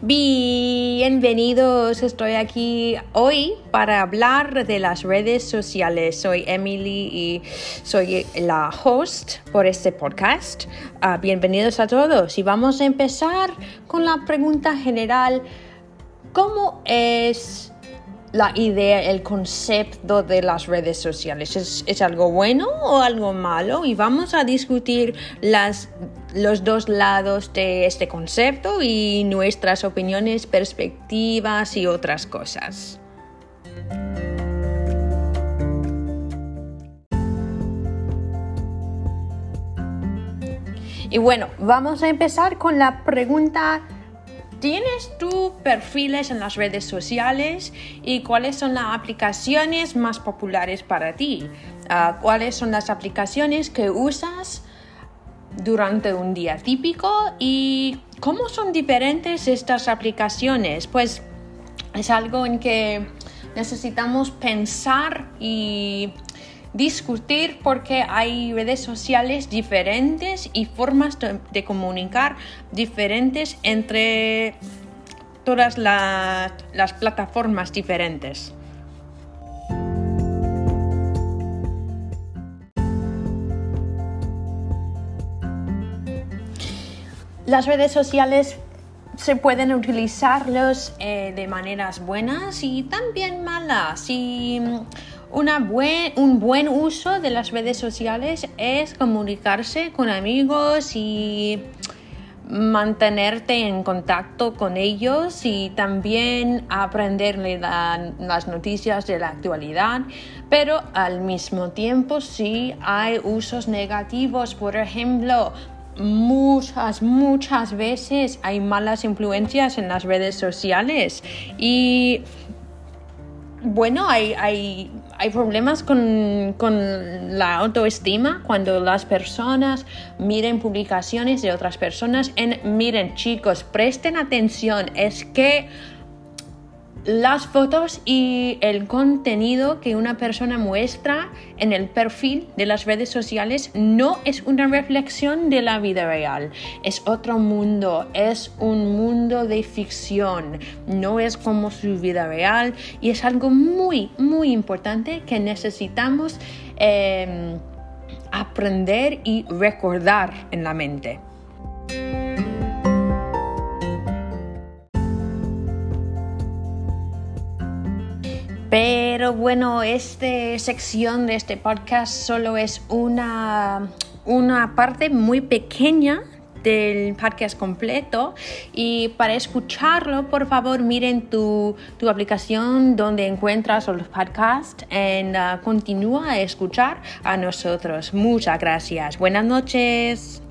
Bienvenidos, estoy aquí hoy para hablar de las redes sociales. Soy Emily y soy la host por este podcast. Uh, bienvenidos a todos y vamos a empezar con la pregunta general. ¿Cómo es la idea, el concepto de las redes sociales? ¿Es, ¿Es, algo bueno o algo malo? Y vamos a discutir las, los dos lados de este concepto y nuestras opiniones, perspectivas y otras cosas. Y bueno, vamos a empezar con la pregunta ¿Tienes tú perfiles en las redes sociales y cuáles son las aplicaciones más populares para ti? Uh, ¿Cuáles son las aplicaciones que usas durante un día típico y cómo son diferentes estas aplicaciones? Pues es algo en que necesitamos pensar y discutir porque hay redes sociales diferentes y formas de, comunicar diferentes entre todas la, las plataformas diferentes. Las redes sociales se pueden utilizarlos eh, de maneras buenas y también malas. Y una buen, un buen uso de las redes sociales es comunicarse con amigos y mantenerte en contacto con ellos y también aprenderle la, las noticias de la actualidad, pero al mismo tiempo sí hay usos negativos, por ejemplo, muchas, muchas veces hay malas influencias en las redes sociales y bueno, hay, hay, hay problemas con, con, la autoestima cuando las personas miren publicaciones de otras personas. En, miren chicos, presten atención, es que las fotos y el contenido que una persona muestra en el perfil de las redes sociales no es una reflexión de la vida real, es otro mundo, es un mundo de ficción, no es como su vida real. Y es algo muy, muy importante que necesitamos eh, aprender y recordar en la mente. Pero bueno, esta sección de este podcast solo es una, una parte muy pequeña del podcast completo. Y para escucharlo por favor miren tu, tu aplicación donde encuentras los podcasts y uh, continúa a escuchar a nosotros. Muchas gracias. Buenas noches